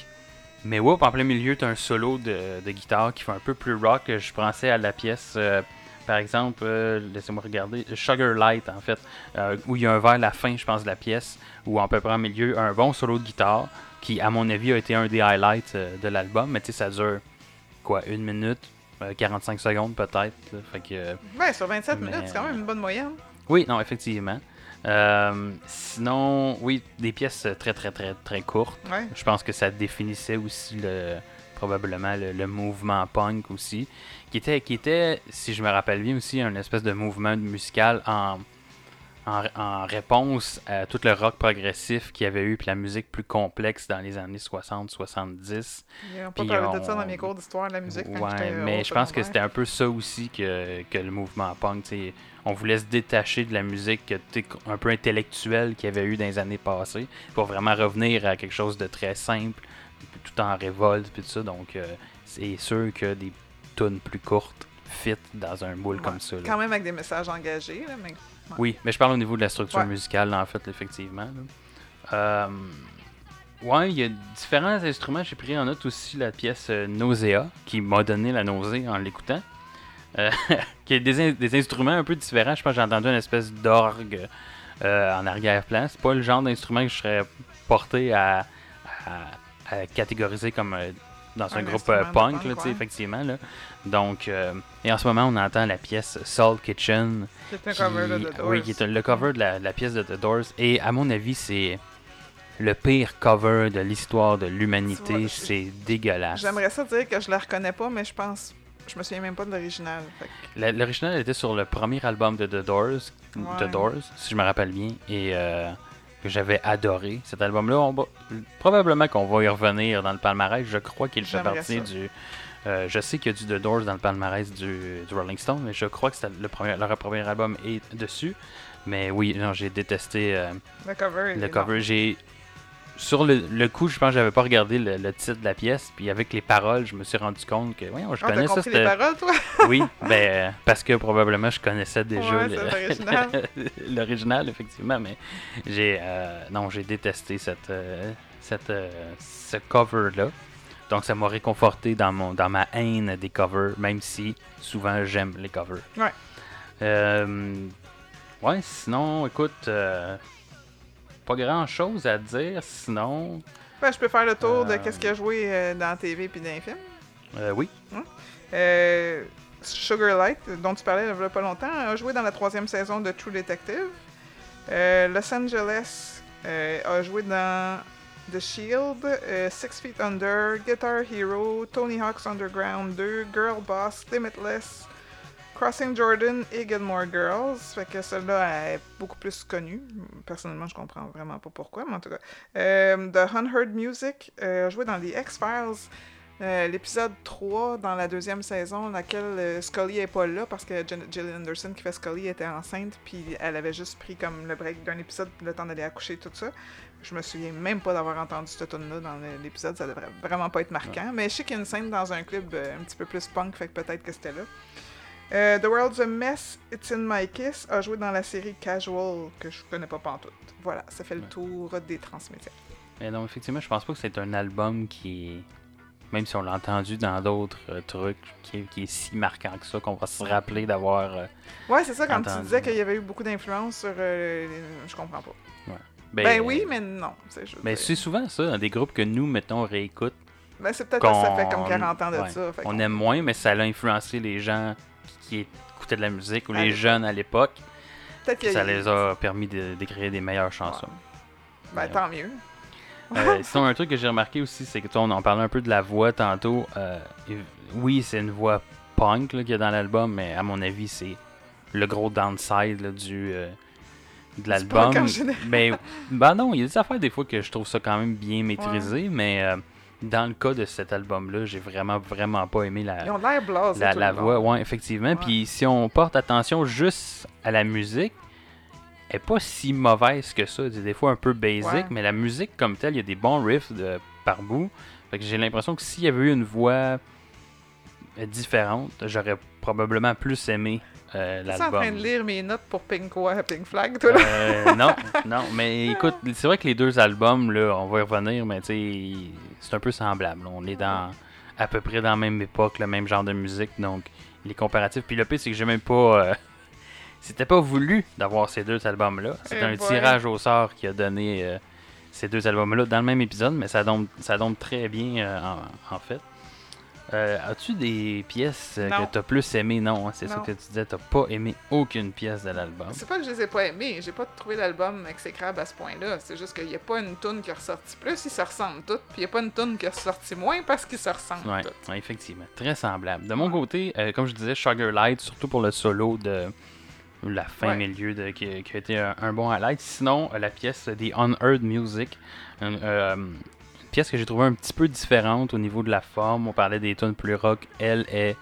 mais whoop, en plein milieu, t'as un solo de, de guitare qui fait un peu plus rock. Je pensais à la pièce, euh, par exemple, euh, laissez-moi regarder, Sugar Light, en fait, euh, où il y a un vers la fin, je pense, de la pièce, où à peu près en milieu, un bon solo de guitare, qui, à mon avis, a été un des highlights euh, de l'album, mais tu sais, ça dure, quoi, une minute, euh, 45 secondes peut-être. Fait que, Ouais, sur 27 Mais- minutes, c'est quand même une bonne moyenne. oui, non, effectivement. Euh, sinon, oui, des pièces très, très, très, très courtes. Ouais. Je pense que ça définissait aussi le, probablement le, le mouvement punk aussi, qui était, qui était, si je me rappelle bien aussi, un espèce de mouvement musical en, en, en réponse à tout le rock progressif qu'il y avait eu, puis la musique plus complexe dans les années 60-70. Ils n'ont pas de ça dans mes cours d'histoire de la musique quand Ouais, mais je pense que c'était un peu ça aussi que, que le mouvement punk. t'sais. On voulait se détacher de la musique un peu intellectuelle qu'il y avait eu dans les années passées pour vraiment revenir à quelque chose de très simple, tout en révolte, puis tout ça. Donc, euh, c'est sûr que des tunes plus courtes fit dans un moule Ouais. comme ça. là. Quand même avec des messages engagés, là, mais Oui, mais je parle au niveau de la structure Ouais. musicale, en fait, effectivement. là. Euh, ouais, il y a différents instruments. J'ai pris en note aussi la pièce euh, Nausea, qui m'a donné la nausée en l'écoutant. Euh, qui a des, in- des instruments un peu différents. Je pense que j'ai entendu une espèce d'orgue euh, en arrière-plan. C'est pas le genre d'instrument que je serais porté à, à- à catégoriser comme euh, dans un, Un groupe euh, punk, punk, là, tu sais, ouais. effectivement. Là. Donc, euh, et en ce moment, on entend la pièce Soul Kitchen. c'est un qui- cover de The Doors. Oui, qui est le cover de la, de la pièce de The Doors. Et à mon avis, c'est le pire cover de l'histoire de l'humanité. C'est dégueulasse. J'aimerais ça dire que je la reconnais pas, mais je pense. Je me souviens même pas de l'original. que- L'original était sur le premier album de The Doors, The. Doors, si je me rappelle bien, et euh, que j'avais adoré. Cet album-là, on va- probablement qu'on va y revenir dans le palmarès. Je crois qu'il fait partie ça. du. euh, je sais qu'il y a du The Doors dans le palmarès du, du Rolling Stone, mais je crois que le premier, leur premier album est dessus. Mais oui, non, j'ai détesté euh, Le cover. le cover. J'ai sur le, le coup, je pense que j'avais pas regardé le, le titre de la pièce, puis avec les paroles, je me suis rendu compte que, voyons, je. Ah, connais ça. compris les c'était- paroles, toi? oui, ben, parce que probablement je connaissais déjà Ouais, le- c'est l'original. effectivement, mais j'ai euh, non, j'ai détesté cette, euh, cette, euh, ce cover-là. Donc ça m'a réconforté dans, mon, dans ma haine des covers, même si souvent j'aime les covers. Ouais. Ouais, sinon, écoute, pas grand-chose à dire, sinon... Ben, je peux faire le tour de Euh, qu'est-ce qu'il a joué euh, dans la TV puis dans les films. euh, oui, Euh, Sugar Light, dont tu parlais il y a pas longtemps, a joué dans la troisième saison de True Detective. Euh, Los Angeles a joué dans The Shield, Six Feet Under, Guitar Hero, Tony Hawk's Underground 2, Girl Boss, Limitless, Crossing Jordan et Gilmore Girls. Fait que celle-là est beaucoup plus connue. Personnellement, je comprends vraiment pas pourquoi, mais en tout cas. Euh, The Unheard Music euh, joué dans les X-Files. Euh, L'épisode 3 dans la deuxième saison, laquelle Scully est pas là parce que Gillian Anderson qui fait Scully était enceinte, puis elle avait juste pris comme le break d'un épisode, le temps d'aller accoucher, tout ça. Je me souviens même pas d'avoir entendu cette tune là dans l'épisode, ça devrait vraiment pas être marquant. Mais je sais qu'il y a une scène dans un club un petit peu plus punk, fait que peut-être que c'était là. Euh, The World's a Mess, It's in My Kiss a joué dans la série Casual, que je connais pas pantoute. Voilà, ça fait le tour des transmédia. Mais non, effectivement, je pense pas que c'est un album qui. Même si on l'a entendu dans d'autres euh, trucs, qui est, qui est si marquant que ça, qu'on va se rappeler d'avoir. euh, Ouais, c'est ça, quand tu disais qu'il y avait eu beaucoup d'influence sur. euh, les- Je comprends pas. ben, Ben, oui, mais non. C'est juste. Mais c'est souvent ça, dans des groupes que nous, mettons, réécoute. Ben, c'est peut-être parce que ça fait qu'on- comme 40 ans de ouais, ça. On qu'on- aime moins, mais ça a influencé les gens qui écoutaient de la musique ou À les jeunes à l'époque. Que Ça les a permis de- d'écrire des meilleures chansons. Ben, tant mieux. Euh, sinon, un truc que j'ai remarqué aussi, c'est que toi, on en parlait un peu de la voix tantôt. Euh, oui, c'est une voix punk qu'il y a dans l'album, mais à mon avis, c'est le gros downside là, du, euh, de l'album. punk en général. Mais ben non, il y a des affaires des fois que je trouve ça quand même bien maîtrisé, mais euh, dans le cas de cet album-là, j'ai vraiment, vraiment pas aimé la, Ils ont l'air blasés. la, voix, ouais, effectivement. Ouais. Puis si on porte attention juste à la musique, elle est pas si mauvaise que ça. C'est des fois un peu basic, Ouais. mais la musique comme telle, il y a des bons riffs de, par bout. Fait que j'ai l'impression que s'il y avait eu une voix euh, différente, j'aurais probablement plus aimé euh, T'es en train de l'album. lire mes notes pour Pink quoi, Pink Flag, toi, là? Euh, non, non, mais écoute, c'est vrai que les deux albums, là, on va y revenir, mais tu sais, c'est un peu semblable. On est dans à peu près dans la même époque, le même genre de musique, donc les comparatifs. Puis le pire, c'est que j'ai même pas. euh, C'était pas voulu d'avoir ces deux albums-là. C'est Eh un boy. tirage au sort qui a donné euh, ces deux albums-là dans le même épisode, mais ça tombe, ça tombe très bien euh, en, en fait. Euh, As-tu des pièces euh, Non. que t'as plus aimées? Non, hein, c'est ça que tu disais. T'as pas aimé aucune pièce de l'album. C'est pas que je les ai pas aimés, j'ai pas trouvé l'album exécrable à ce point-là. C'est juste qu'il y a pas une tune qui est ressortie plus, ils se ressemblent toutes, puis il y a pas une tune qui est ressortie moins parce qu'ils se ressemblent Ouais, toutes. ouais, effectivement. Très semblable. De mon côté, euh, comme je disais, Sugar Light, surtout pour le solo de la fin Ouais. milieu de, qui, qui a été un, un bon highlight. Sinon, euh, la pièce The Unheard Music, euh, pièce que j'ai trouvée un petit peu différente au niveau de la forme. On parlait des tunes plus rock. Elle est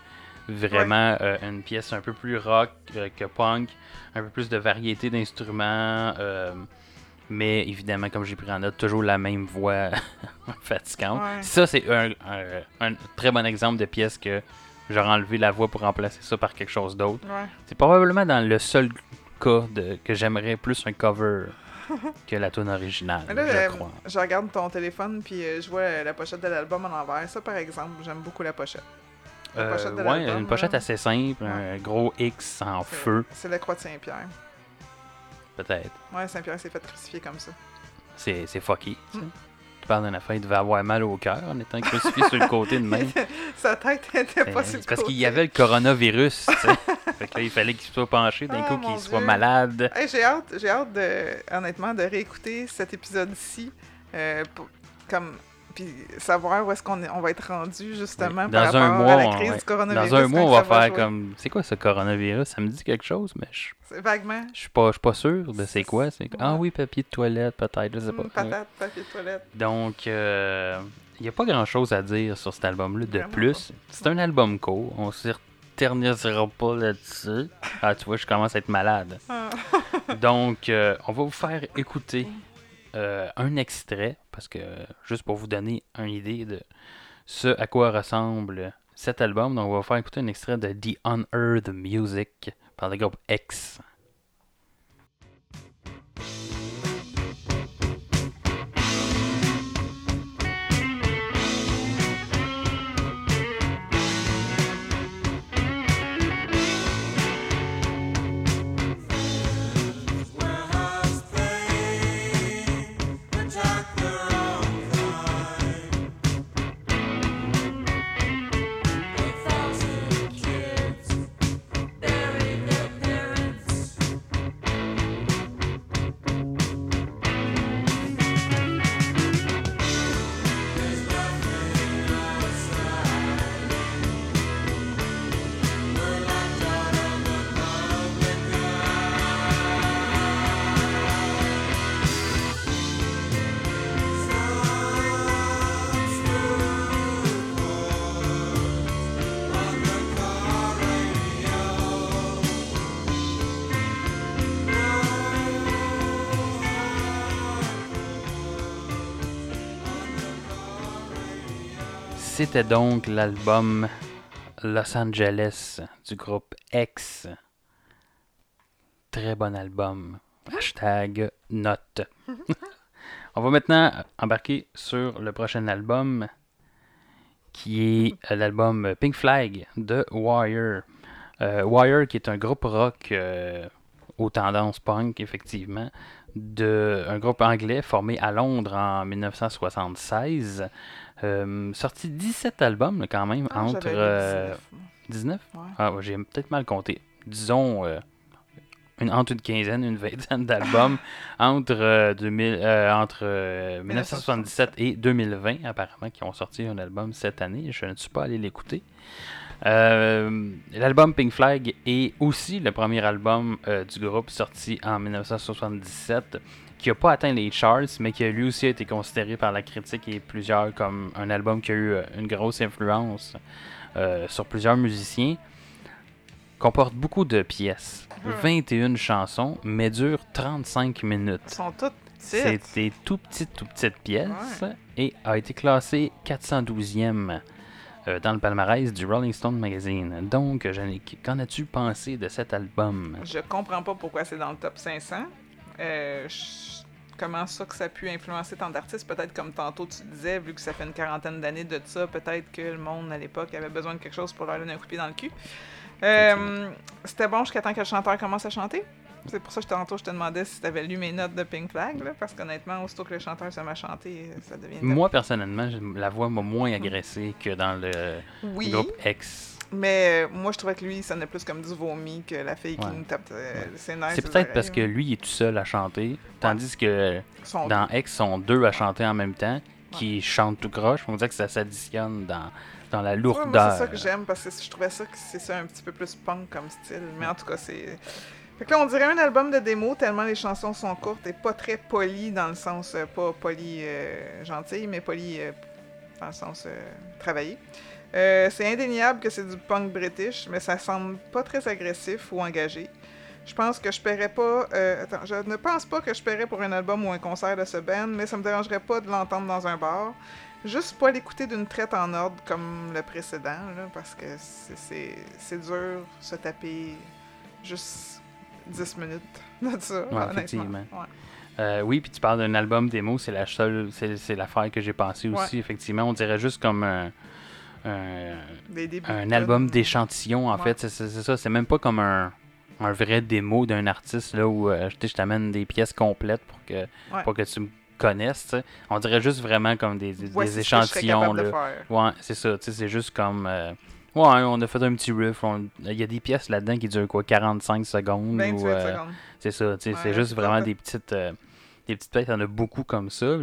vraiment euh, une pièce un peu plus rock euh, que punk, un peu plus de variété d'instruments. euh, mais évidemment, comme j'ai pris en note, toujours la même voix fatigante. Ouais. Ça, c'est un, un- un très bon exemple de pièce que j'aurais enlevé la voix pour remplacer ça par quelque chose d'autre. Ouais. C'est probablement dans le seul cas de, que j'aimerais plus un cover que la tune originale, là, je euh, crois. je regarde ton téléphone, puis euh, je vois euh, la pochette de l'album en envers. Ça, par exemple, j'aime beaucoup la pochette. la pochette de ouais, une pochette là. assez simple, un gros X en feu, C'est la croix de Saint-Pierre. peut-être. Ouais, Saint-Pierre s'est fait crucifier comme ça. C'est, fucky. Mm. Tu parles d'une affaire, il devait avoir mal au cœur en étant crucifié sur le côté de même. Sa tête était Ben, pas sur c'est le parce qu'il y avait le coronavirus, fait que là, il fallait qu'il soit penché d'un Ah, coup, qu'il soit malade. Hey, j'ai hâte, j'ai hâte de, honnêtement, de réécouter cet épisode-ci, euh, comme, puis savoir où est-ce qu'on est- on va être rendu justement Oui. par Dans un rapport mois, à la crise du coronavirus. Dans un mois, on va faire jouer. comme. C'est quoi ce coronavirus? Ça me dit quelque chose, mais je, C'est Vaguement. je suis pas, je suis pas sûr de c'est quoi. C'est... Ah oui, papier de toilette, peut-être, je sais pas. Hum, patate, papier de toilette. Donc, il n'y a pas grand chose à dire sur cet album-là de Vraiment plus. C'est un album court. On s'y reternisera pas là-dessus. Ah, tu vois, je commence à être malade. Ah. Donc, euh, on va vous faire écouter euh, un extrait, parce que juste pour vous donner une idée de ce à quoi ressemble cet album, donc on va faire écouter un extrait de The Unheard Music par le groupe X. C'était donc l'album Los Angeles du groupe X. Très bon album. Hashtag note. On va maintenant embarquer sur le prochain album qui est l'album Pink Flag de Wire. Euh, Wire qui est un groupe rock euh, aux tendances punk effectivement de un groupe anglais formé à Londres en 1976. Euh, sorti 17 albums là, quand même Ah, entre j'avais euh, le 19 Ouais. Ah ouais, j'ai peut-être mal compté. Disons euh, une, entre une quinzaine, une vingtaine d'albums entre, euh, 2000, euh, entre euh, 1977 et 2020 apparemment qui ont sorti un album cette année. Je ne suis pas allé l'écouter. Euh, L'album Pink Flag est aussi le premier album euh, du groupe sorti en 1977 qui n'a pas atteint les charts, mais qui a lui aussi été considéré par la critique et plusieurs comme un album qui a eu euh, une grosse influence euh, sur plusieurs musiciens. Comporte beaucoup de pièces, Mhm. 21 chansons, mais dure 35 minutes. Ils sont toutes C'est petites. des tout petites, tout petites pièces et a été classé 412e euh, dans le palmarès du Rolling Stone Magazine. Donc, Jannick, qu'en as-tu pensé de cet album? Je comprends pas pourquoi c'est dans le top 500. Euh, Comment ça que ça a pu influencer tant d'artistes? Peut-être comme tantôt tu disais, vu que ça fait une quarantaine d'années de ça, peut-être que le monde à l'époque avait besoin de quelque chose pour leur donner un coup de pied dans le cul. Euh, C'était bon jusqu'à temps que le chanteur commence à chanter? C'est pour ça que tantôt, je te demandais si tu avais lu mes notes de Pink Flag, là, parce qu'honnêtement, aussitôt que le chanteur se met à chanter, ça devient... Moi, personnellement, la voix m'a moins agressé que dans le oui, groupe X. mais euh, moi, je trouvais que lui, il sonnait plus comme du vomi que la fille qui Ouais. nous tape euh, ses nerfs C'est peut-être parce que lui, il est tout seul à chanter, tandis que. Son- dans X, sont deux à chanter en même temps, qui chantent tout croche. On dirait que ça s'additionne dans, dans la Ouais, lourdeur. c'est ça que j'aime, parce que je trouvais ça que c'est ça un petit peu plus punk comme style. Mais en tout cas, c'est. Fait que là, on dirait un album de démo, tellement les chansons sont courtes et pas très polies dans le sens, euh, pas poli euh, gentil, mais poli euh, dans le sens euh, travaillé. Euh, c'est indéniable que c'est du punk british, mais ça semble pas très agressif ou engagé. Je pense que je paierais pas. euh, attends, je ne pense pas que je paierais pour un album ou un concert de ce band, mais ça me dérangerait pas de l'entendre dans un bar. Juste pas l'écouter d'une traite en ordre comme le précédent, là, parce que c'est- dur se taper juste 10 minutes de ça. effectivement. Ouais. Euh, oui, puis tu parles d'un album démo, c'est la seule, c'est l'affaire que j'ai pensé aussi. Effectivement, on dirait juste comme un, un, album tunes. d'échantillon en Ouais. fait. C'est ça, c'est même pas comme un, un vrai démo d'un artiste là où euh, je t'amène des pièces complètes pour que pour que tu me connaisses. On dirait juste vraiment comme des, échantillons de là. Ouais, c'est ça. C'est juste comme. euh, ouais, on a fait un petit riff. on- Il y a des pièces là-dedans qui durent quoi 45 secondes 28 ou, euh, secondes. C'est ça. C'est juste vraiment des petites. euh, des petites pièces, il y en a beaucoup comme ça.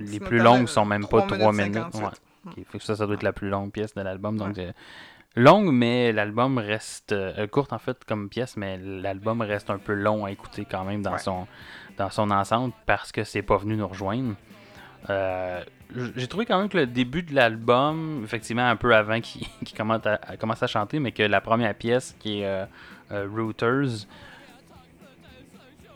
Les plus longues sont même pas 3 minutes. 58. Ouais. Ok, fait que ça, ça doit être la plus longue pièce de l'album. Donc, longue, mais l'album reste euh, courte en fait comme pièce, mais l'album reste un peu long à écouter quand même dans Ouais. son dans son ensemble parce que c'est pas venu nous rejoindre. Euh, J'ai trouvé quand même que le début de l'album, effectivement un peu avant qu'il commence, à, à- commence à chanter, mais que la première pièce qui est euh, euh, Routers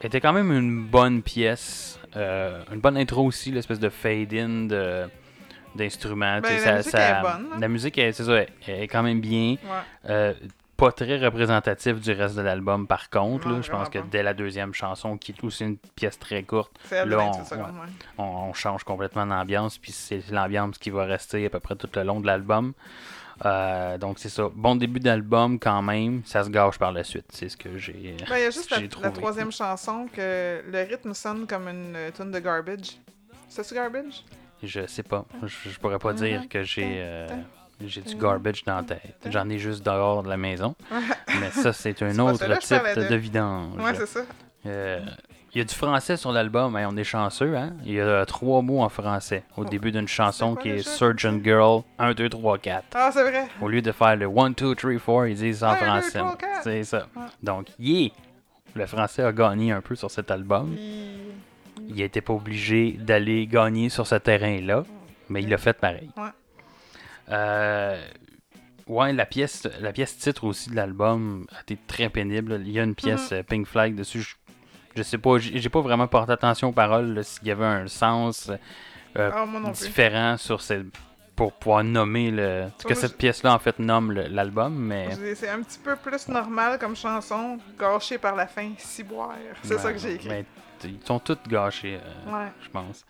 était quand même une bonne pièce. Une bonne intro aussi, l'espèce de fade-in de d'instruments. Ben, la ça- musique est bonne. La musique, est- c'est ça, elle est quand même bien. Euh, pas très représentatif du reste de l'album, par contre. Non, là. je pense que pas. dès la deuxième chanson, qui est aussi une pièce très courte, C'est Là, 28 on- secondes, ouais. on, on change complètement d'ambiance, puis c'est l'ambiance qui va rester à peu près tout le long de l'album. Euh, donc c'est ça. Bon début d'album quand même, ça se gâche par la suite. C'est ce que j'ai. Ben, il y a juste la, troisième chanson que le rythme sonne comme une euh, tune de Garbage. C'est-tu Garbage? Je sais pas. Je, je pourrais pas dire que j'ai euh, j'ai du garbage dans la tête. J'en ai juste dehors de la maison. Mais ça, c'est un autre ça, type de- vidange. Ouais, c'est ça. Euh, Il y a du français sur l'album, hein, on est chanceux. Hein? Il y a trois mots en français au Oh. début d'une chanson qui est? Surgeon Girl 1, 2, 3, 4. Ah, c'est vrai. Au lieu de faire le 1, 2, 3, 4, ils disent en Un, deux, français. C'est ça. Ouais. Donc, yeah! Le français a gagné un peu sur cet album. Puis- Il n'était pas obligé d'aller gagner sur ce terrain-là, mais il l'a fait pareil. Ouais. Euh, ouais, la pièce, la pièce titre aussi de l'album a été très pénible. Il y a une pièce Mhm. euh, Pink Flag dessus. Je, je sais pas, j'ai pas vraiment porté attention aux paroles, s'il y avait un sens euh, Ah, plus. différent sur cette, pour pouvoir nommer le. que moi, cette pièce-là en fait nomme l'album, mais. C'est un petit peu plus normal comme chanson, gâché par la fin, ciboire. C'est ça que j'ai écrit. Ils sont tous gâchés, euh, Ouais. je pense.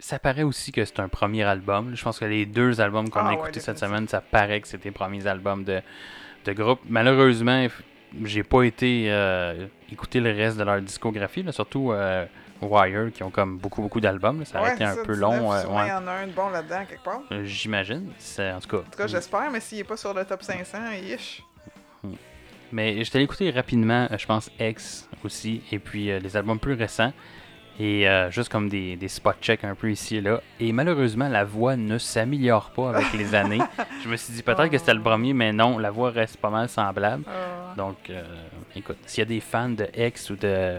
Ça paraît aussi que c'est un premier album. Je pense que les deux albums qu'on Ah a ouais, écoutés cette semaine, ça paraît que c'était les premiers albums de, de groupe. Malheureusement, j'ai pas été euh, écouter le reste de leur discographie, là, surtout euh, Wire, qui ont comme beaucoup, beaucoup d'albums. Ça a Ouais, été un ça, peu 19, long. euh, ouais. Il y en a un de bon là-dedans, quelque part. J'imagine. En tout cas. En tout cas, j'espère, mais s'il est pas sur le top 500, ish. Mais je t'ai écouté rapidement, euh, je pense X aussi, et puis euh, les albums plus récents, et euh, juste comme des, des spot checks un peu ici et là. Et malheureusement, la voix ne s'améliore pas avec les années. Je me suis dit peut-être que c'était le premier, mais non, la voix reste pas mal semblable. Ah. Donc, euh, écoute, s'il y a des fans de X ou de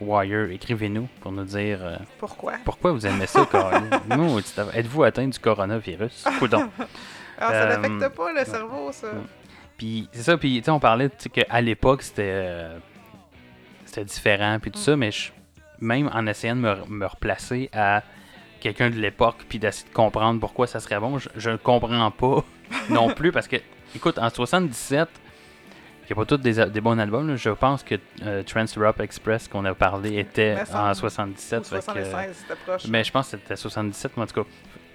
Wire, écrivez-nous pour nous dire Pourquoi? pourquoi vous aimez ça, êtes-vous atteint du coronavirus? Coudon. Ah, ça n'affecte pas le cerveau, ça. Puis c'est ça, puis tu sais, on parlait qu'à l'époque c'était euh, c'était différent, puis tout ça, mais je- même en essayant de me, me replacer à quelqu'un de l'époque, puis d'essayer de comprendre pourquoi ça serait bon, je, ne comprends pas non plus, parce que, écoute, en 77, il n'y a pas tous des, des bons albums, là. je pense que euh, Trans Europe Express qu'on a parlé était en 77. Ou fait que, 76, c'était proche. mais je pense que c'était 77, mais en tout cas,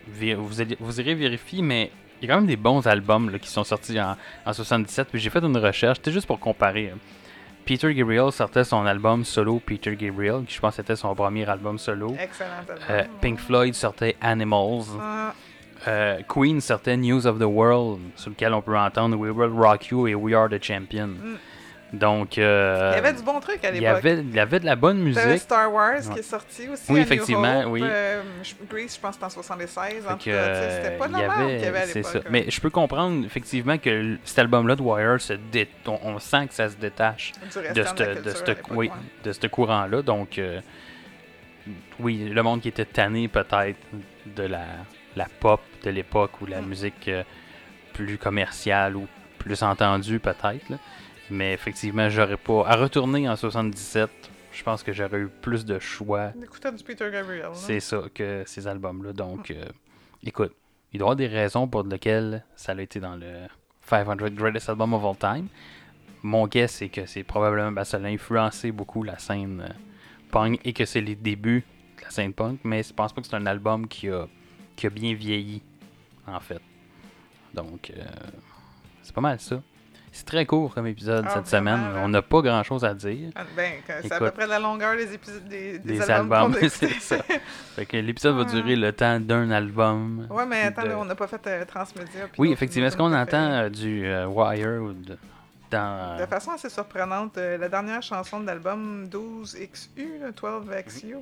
vous, allez- vous irez vérifier, mais il y a quand même des bons albums là, qui sont sortis en, en 77. Puis j'ai fait une recherche, c'était juste pour comparer. hein. Peter Gabriel sortait son album solo Peter Gabriel, qui je pense était son premier album solo. Excellent album. Euh, Pink Floyd sortait Animals. Ah, Euh, Queen sortait News of the World, sur lequel on peut entendre We Will Rock You et We Are the Champion. Mm. Donc, euh, il y avait du bon truc à il y l'époque. avait, il y avait de la bonne musique. Star Wars Ouais. qui est sorti aussi. Oui, à effectivement, oui. Euh, je- Grease, je pense que c'était en 76. En tout cas, c'était pas il y normal qu'il y avait à l'époque. Mais je peux comprendre effectivement que cet album-là de Wire, se dé- on, on sent que ça se détache de ce oui, ouais. courant-là. Donc, euh, oui, le monde qui était tanné peut-être de la, la pop de l'époque ou la Mm. musique euh, plus commerciale ou plus entendue peut-être. Mais effectivement, j'aurais pas. À retourner en 77, je pense que j'aurais eu plus de choix du Peter Gabriel. là. c'est ça que ces albums-là. Donc, euh, écoute, il doit y avoir des raisons pour lesquelles ça a été dans le 500 Greatest Album of All Time. Mon guess, c'est que c'est probablement ben, ça a influencé beaucoup la scène euh, punk et que c'est les débuts de la scène punk, mais je pense pas que c'est un album qui a, qui a bien vieilli, en fait. Donc, euh, c'est pas mal ça. C'est très court comme épisode Ah, cette vraiment, semaine. là. On n'a pas grand chose à dire. Ah, Ben, c'est à peu près la longueur des épisodes des, des Des albums. c'est ça. Fait que l'épisode va Ouais. durer le temps d'un album. Ouais, mais attends, de- on n'a pas fait euh, Transmédia. Oui, effectivement. Est-ce qu'on entend euh, du euh, Wire ou de- dans. De façon assez surprenante, euh, la dernière chanson de l'album 12XU, là, 12XU,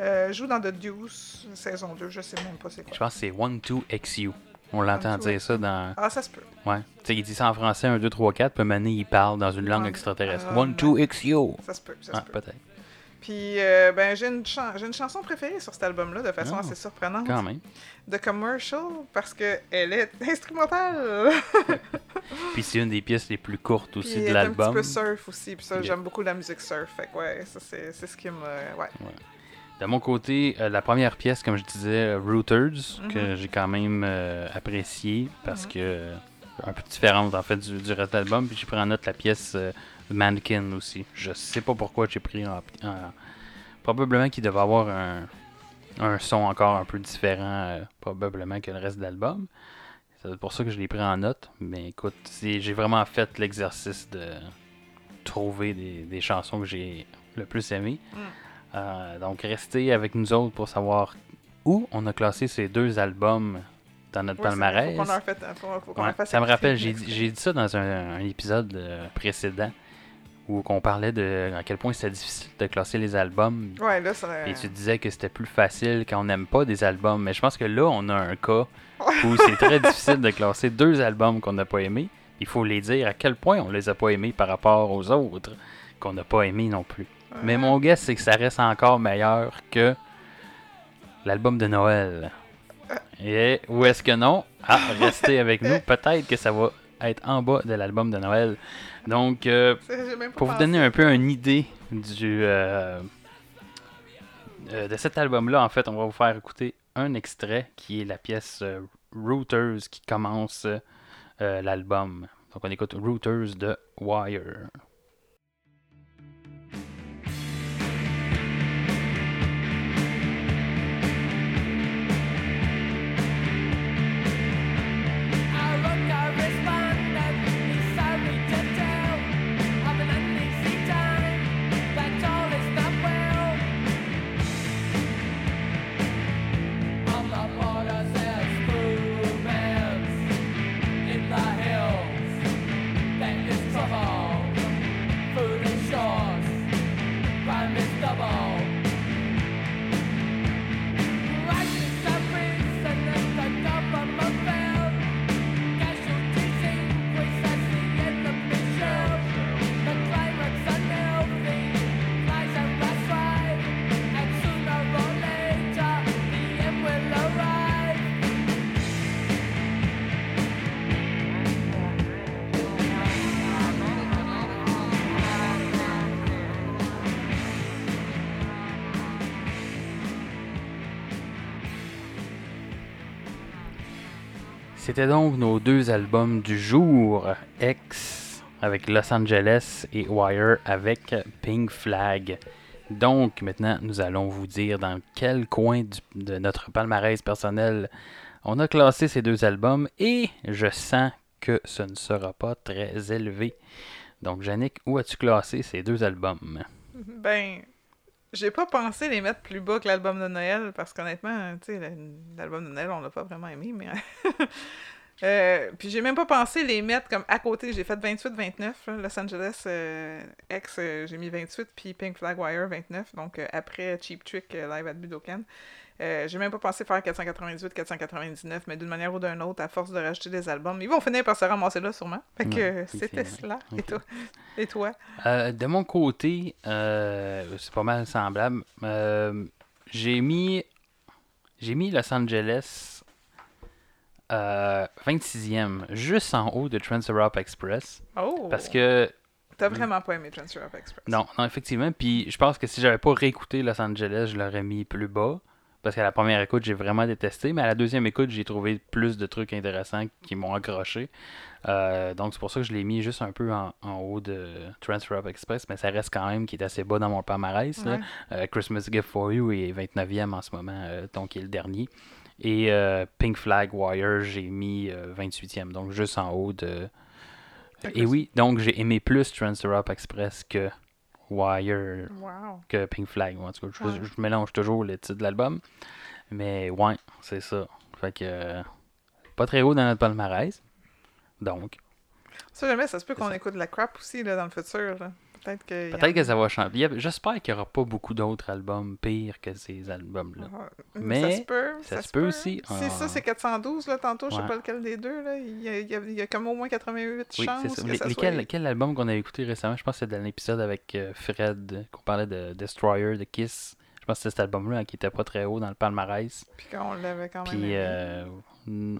euh, joue dans The Deuce, saison 2, je sais même pas c'est Je quoi. pense que c'est 1-2-XU. On l'entend 1-2 dire ça dans. Ah, ça se peut. Ouais. Tu sais, il dit ça en français 1, 2, 3, 4, puis Mané, il parle dans une langue extraterrestre. Ah, 1-2-XU. Ça se peut, ça Ah, se peut. peut-être. Puis, euh, ben, j'ai une, chan- j'ai une chanson préférée sur cet album-là, de façon Ah, assez surprenante. Quand même. The Commercial, parce qu'elle est instrumentale. Puis c'est une des pièces les plus courtes aussi de est un petit l'album. peu surf aussi, puis ça, Yeah. j'aime beaucoup la musique surf. Fait que, ouais, ça, c'est c'est ce qui me. Ouais. De mon côté, euh, la première pièce, comme je disais, Rooters, Mhm. que j'ai quand même euh, apprécié parce Mhm. que euh, un peu différente en fait du, du reste de l'album. Puis j'ai pris en note la pièce euh, Mannequin aussi. Je sais pas pourquoi j'ai pris en, en- probablement qu'il devait avoir un, un son encore un peu différent probablement que le reste de l'album. C'est pour ça que je l'ai pris en note. Mais écoute, c'est- j'ai vraiment fait l'exercice de trouver des, des chansons que j'ai le plus aimées. Mm. Euh, donc, restez avec nous autres pour savoir où on a classé ces deux albums dans notre palmarès. Faut fait- faut- faut Ouais, ça me rappelle, j'ai dit ça dans un, un épisode euh, précédent où on parlait de à quel point c'était difficile de classer les albums. Ouais, là, ça. Et tu disais que c'était plus facile quand on n'aime pas des albums. Mais je pense que là, on a un cas où c'est très difficile de classer deux albums qu'on n'a pas aimés. Il faut les dire à quel point on les a pas aimés par rapport aux autres qu'on n'a pas aimés non plus. Mais mon guess, c'est que ça reste encore meilleur que l'album de Noël. Et où est-ce que non? Ah, restez avec nous. Peut-être que ça va être en bas de l'album de Noël. Donc, euh, pour vous donner un peu une idée du euh, euh, de cet album-là, en fait, on va vous faire écouter un extrait qui est la pièce euh, Rooters qui commence euh, l'album. Donc, on écoute Rooters de Wire. C'était donc nos deux albums du jour, X avec Los Angeles et Wire avec Pink Flag. Donc maintenant, nous allons vous dire dans quel coin de notre palmarès personnel on a classé ces deux albums et je sens que ce ne sera pas très élevé. Donc, Yannick, où as-tu classé ces deux albums? Ben, j'ai pas pensé les mettre plus bas que l'album de Noël, parce qu'honnêtement, tu sais, l'album de Noël, on l'a pas vraiment aimé, mais... Euh, puis j'ai même pas pensé les mettre comme à côté. J'ai fait 28-29, là, Los Angeles euh, X, euh, j'ai mis 28, puis Pink Flag Wire 29, donc après Cheap Trick live at Budokan. Euh, j'ai même pas pensé faire 498, 499, mais d'une manière ou d'une autre, à force de rajouter des albums, ils vont finir par se ramasser là sûrement. Fait que Ouais, c'était cela. Et toi? Et toi? Euh, de mon côté, euh, c'est pas mal semblable. Euh, j'ai mis j'ai mis Los Angeles euh, 26e, juste en haut de Trans-Europe Express. Oh! Parce que, T'as vraiment pas aimé Trans Europe Express. non, non, effectivement, puis je pense que si j'avais pas réécouté Los Angeles, je l'aurais mis plus bas. Parce qu'à la première écoute, j'ai vraiment détesté, mais à la deuxième écoute, j'ai trouvé plus de trucs intéressants qui m'ont accroché. Euh, donc c'est pour ça que je l'ai mis juste un peu en, en haut de Trans-Europe Express, mais ça reste quand même qui est assez bas dans mon palmarès. Ouais. Euh, Christmas Gift for You est 29e en ce moment, euh, donc il est le dernier. Et Pink Flag Wire, j'ai mis euh, 28e, donc juste en haut de. Et oui, donc j'ai aimé plus Trans-Europe Express que Wire, Wow. que Pink Flag. En tout cas, je, mélange toujours les titres de l'album. Mais ouais, c'est ça. Fait que. pas très haut dans notre palmarès. Donc, Ça, jamais, ça se peut qu'on écoute de la crap aussi là, dans le futur. là. Peut-être que. peut-être que ça va changer. J'espère qu'il n'y aura pas beaucoup d'autres albums pires que ces albums-là. Mais ça se peut. ça se peut aussi. Si Ah. ça, c'est 412, là, tantôt, je sais Ouais. pas lequel des deux. Là. Il, y a, il y a- il y a comme au moins 88 Oui, chances c'est ça. que ça soit... Quel album qu'on a écouté récemment? Je pense que c'était dans l'épisode avec euh, Fred, qu'on parlait de Destroyer, de Kiss. Pense que c'était cet album-là hein, qui était pas très haut dans le palmarès. Puis qu'on l'avait quand même Puis, euh,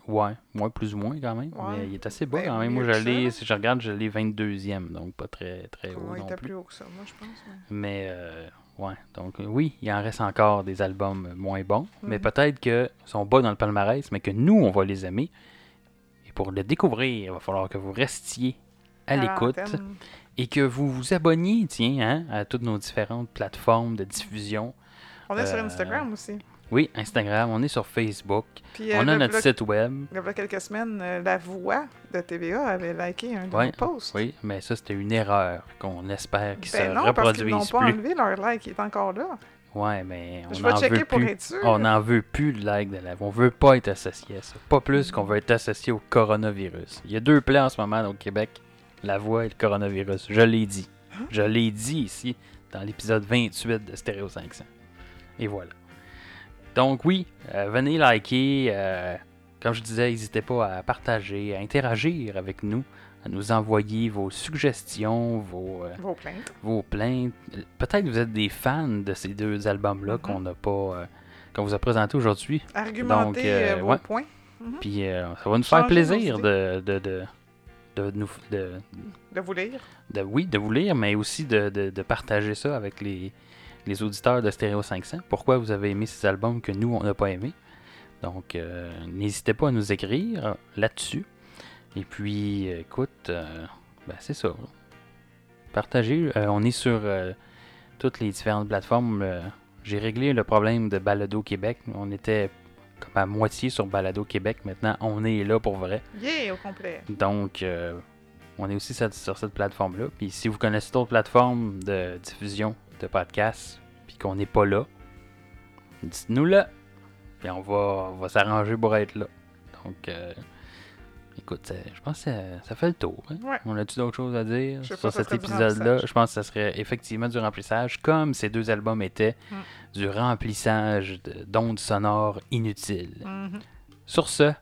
ouais, ouais, plus ou moins quand même. Ouais. Mais il est assez bas Ben, quand même. Moi, je l'ai, si je regarde, je l'ai 22e, donc pas très, très haut Ouais, il était plus. plus haut que ça, moi, je pense. mais- Mais, euh, ouais, donc euh, oui, il en reste encore des albums moins bons, mais Mhm. peut-être qu'ils sont bas dans le palmarès, mais que nous, on va les aimer. Et pour le découvrir, il va falloir que vous restiez à l'écoute l'antenne. et que vous vous abonniez, tiens, hein, à toutes nos différentes plateformes de diffusion. On est sur Euh, Instagram aussi. Oui, Instagram, on est sur Facebook, Puis, euh, on a notre site web. Il y a quelques semaines, euh, La Voix de TVA avait liké un de Ouais, nos posts. Oui, mais ça, c'était une erreur qu'on espère qu'ils Ben se non, parce qu'ils n'ont reproduisent pas enlevé leur like, il est encore là. Ouais, mais on n'en veut pour plus. être sûr. On n'en veut plus le like de la On veut pas être associé à ça. Pas plus qu'on veut être associé au coronavirus. Il y a deux plans en ce moment au Québec la voix et le coronavirus. Je l'ai dit. Hein? Je l'ai dit ici dans l'épisode 28 de Stéréo 500. Et voilà. Donc oui, euh, venez liker. euh, comme je disais, n'hésitez pas à partager, à interagir avec nous, à nous envoyer vos suggestions, vos, euh, Vos plaintes. vos plaintes. Peut-être que vous êtes des fans de ces deux albums-là Mhm. qu'on n'a pas, qu'on vous a présenté aujourd'hui. Argumentez Donc, vos ouais. points. Puis ça va nous faire plaisir de, de, de, de, nous, de, De vous lire. de- oui, de vous lire, mais aussi de, de, de partager ça avec les, les auditeurs de Stereo 500. Pourquoi vous avez aimé ces albums que nous, on n'a pas aimé. Donc, euh, n'hésitez pas à nous écrire là-dessus. Et puis, écoute, euh, ben, c'est ça. Partagez. Euh, on est sur toutes les différentes plateformes. J'ai réglé le problème de Balado Québec. On était comme à moitié sur Balado Québec. Maintenant, on est là pour vrai. Yeah, au complet. Donc, on est aussi sur, sur cette plateforme-là. Puis si vous connaissez d'autres plateformes de diffusion de podcasts, puis qu'on n'est pas là, dites-nous là. Puis on va, on va s'arranger pour être là. Donc, euh, écoute, ça- je pense que ça, ça fait le tour. hein. Ouais. On a-tu d'autres choses à dire sur ça cet épisode-là? Je pense que ça serait effectivement du remplissage, comme ces deux albums étaient, Mm. du remplissage de- d'ondes sonores inutiles. Mhm. Sur ce,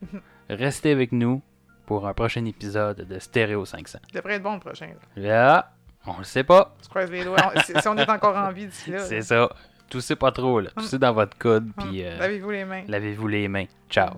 restez avec nous pour un prochain épisode de Stéréo 500. Il devrait être bon le prochain. Là. Là, on le sait pas. Croises les doigts. On- si, si on est encore en vie d'ici là. C'est ça. Toussez pas trop, là. Toussez dans votre coude, puis euh, Lavez-vous les mains. lavez-vous les mains. Ciao.